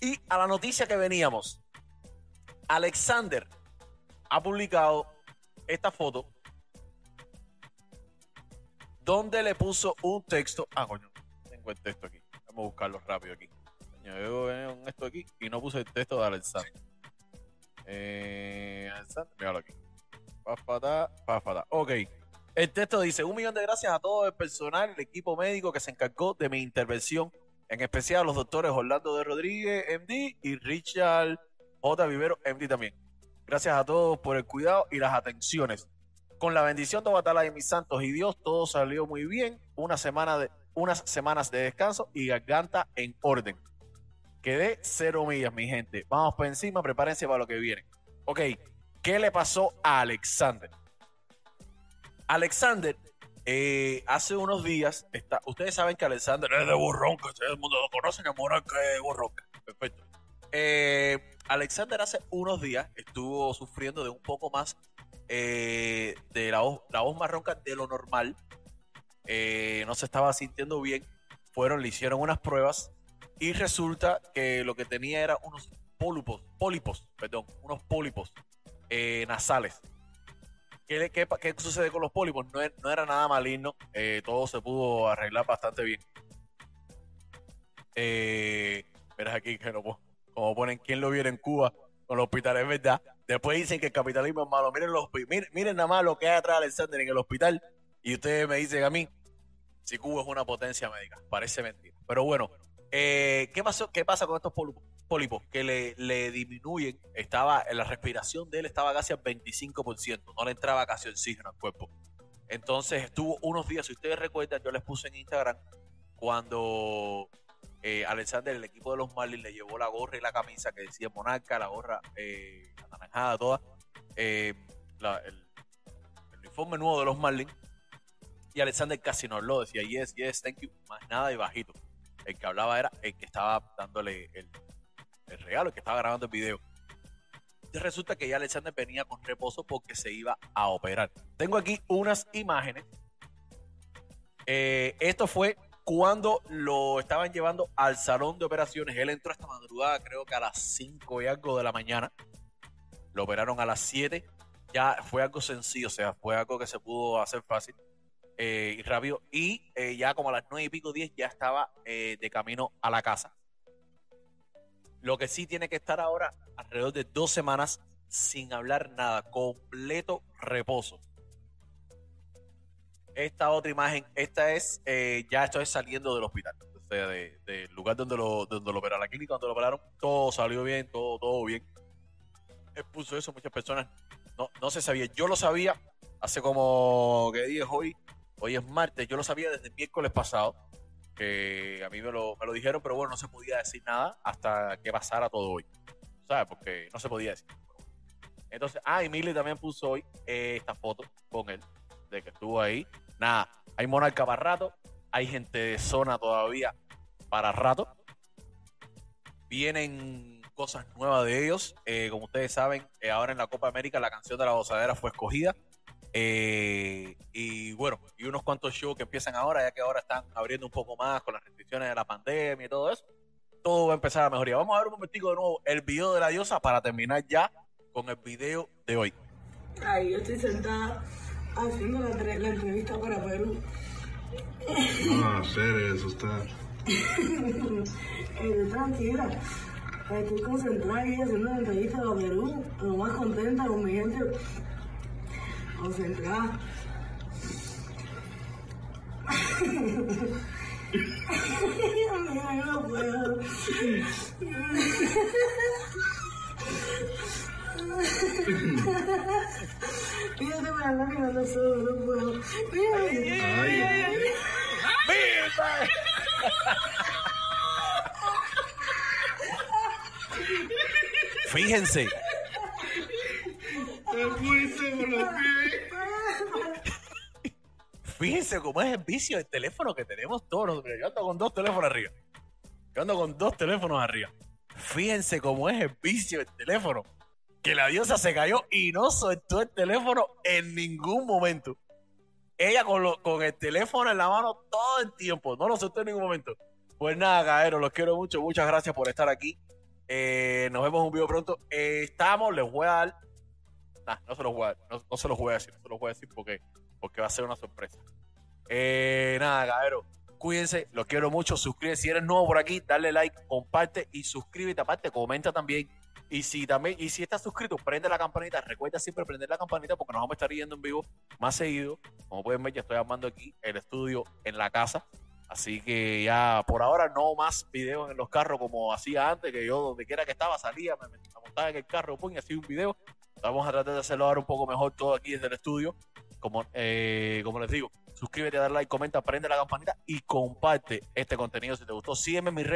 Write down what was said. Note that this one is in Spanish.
Y a la noticia que veníamos, Alexander ha publicado esta foto donde le puso un texto. Ah, coño, tengo el texto aquí. Vamos a buscarlo rápido aquí. Yo veo esto aquí y no puse el texto de Alexander. Eh, Alexander, míralo aquí. Pafata, pafata. Ok. El texto dice: Un millón de gracias a todo el personal, el equipo médico que se encargó de mi intervención, en especial los doctores Orlando de Rodríguez, MD, y Richard J. Vivero, MD también. Gracias a todos por el cuidado y las atenciones. Con la bendición de Batala de mis santos y Dios, todo salió muy bien. De, unas semanas de descanso y garganta en orden. Quedé cero millas, mi gente. Vamos por encima, prepárense para lo que viene. Ok, ¿qué le pasó a Alexander? Alexander, eh, hace unos días, está, ustedes saben que Alexander es de Borronca, todo el mundo lo conoce, que Monarca es Borronca. Perfecto. Eh, Alexander hace unos días estuvo sufriendo de un poco más eh, de la voz, la voz más ronca de lo normal. Eh, no se estaba sintiendo bien. Fueron, le hicieron unas pruebas y resulta que lo que tenía era unos pólipos, pólipos, perdón, unos pólipos eh, nasales. ¿Qué, qué, qué sucede con los pólipos? No, no era nada maligno, eh, todo se pudo arreglar bastante bien. Eh, aquí que no, como ponen quién lo viera en Cuba con los hospitales, es verdad. Después dicen que el capitalismo es malo. Miren, los, miren, miren nada más lo que hay atrás de Alexander en el hospital y ustedes me dicen a mí si Cuba es una potencia médica. Parece mentira. Pero bueno, eh, ¿qué, pasó, ¿qué pasa con estos pólipos? Pólipos? Que le, le disminuyen, estaba, la respiración de él estaba casi al 25%, no le entraba casi oxígeno al cuerpo. Entonces estuvo unos días, si ustedes recuerdan, yo les puse en Instagram cuando eh, Alexander, el equipo de los Marlins, le llevó la gorra y la camisa que decía Monarca, la gorra eh, anaranjada, toda, eh, el uniforme nuevo de los Marlins. Y Alexander casi no habló, decía yes, yes, thank you, más nada y bajito. El que hablaba era el que estaba dándole el, el regalo, el que estaba grabando el video. Entonces resulta que ya Alexander venía con reposo porque se iba a operar. Tengo aquí unas imágenes. Eh, esto fue cuando lo estaban llevando al salón de operaciones. Él entró esta madrugada, creo que a las 5 y algo de la mañana. Lo operaron a las 7. Ya fue algo sencillo, o sea, fue algo que se pudo hacer fácil eh, y rápido. Y eh, ya como a las 9 y pico, 10, ya estaba de camino a la casa. Lo que sí tiene que estar ahora alrededor de dos semanas sin hablar nada, completo reposo. Esta otra imagen, esta es, eh, ya estoy saliendo del hospital, sea, de- del lugar donde lo, donde lo operaron, la clínica donde lo operaron, todo salió bien, todo, todo bien. Él puso eso, muchas personas no, no se sabía. Yo lo sabía hace como, ¿qué día hoy? Hoy es martes, yo lo sabía desde el miércoles pasado, que a mí me lo, me lo dijeron, pero bueno, no se podía decir nada hasta que pasara todo hoy, ¿sabes? Porque no se podía decir. Entonces, ah, y Milly también puso hoy eh, esta foto con él, de que estuvo ahí. Nada, hay monarca para rato, hay gente de zona todavía para rato. Vienen cosas nuevas de ellos. Eh, como ustedes saben, eh, ahora en la Copa América la canción de la gozadera fue escogida. Eh, y bueno, y unos cuantos shows que empiezan ahora, ya que ahora están abriendo un poco más con las restricciones de la pandemia y todo eso. Todo va a empezar a mejorar. Vamos a ver un momentico de nuevo el video de la diosa para terminar ya con el video de hoy. Ahí yo estoy sentada haciendo la, tre- la entrevista para Perú. No, hacer eso está. Tranquila. Estoy concentrada y haciendo la entrevista para Perú. Lo más contenta con mi gente. Concentrada. Yo no puedo. Fíjate para la lágrima no solo, no puedo. Mira. Fíjense, te por. Fíjense cómo es el vicio del teléfono que tenemos todos. Yo ando con dos teléfonos arriba. Yo ando con dos teléfonos arriba. Fíjense cómo es el vicio del teléfono. Que la diosa se cayó y no soltó el teléfono en ningún momento. Ella con, lo- con el teléfono en la mano todo el tiempo. No lo soltó en ningún momento. Pues nada, caeros, los quiero mucho. Muchas gracias por estar aquí. Eh, nos vemos un video pronto. Eh, estamos, les voy a dar. Nah, no se los voy a. No, no se los voy a decir. No se los voy a decir porque, porque va a ser una sorpresa. Eh, nada, cabrero. Cuídense, los quiero mucho. Suscríbete. Si eres nuevo por aquí, dale like, comparte y suscríbete. Aparte, comenta también. Y si también, y si estás suscrito, prende la campanita. Recuerda siempre prender la campanita porque nos vamos a estar yendo en vivo más seguido. Como pueden ver, ya estoy armando aquí el estudio en la casa. Así que ya por ahora no más videos en los carros como hacía antes, que yo donde quiera que estaba salía, me, me montaba en el carro, pum, y hacía un video. Vamos a tratar de hacerlo ahora un poco mejor todo aquí desde el estudio. Como, eh, como les digo, suscríbete, dale like, comenta, prende la campanita y comparte este contenido si te gustó. Sígueme en mis redes.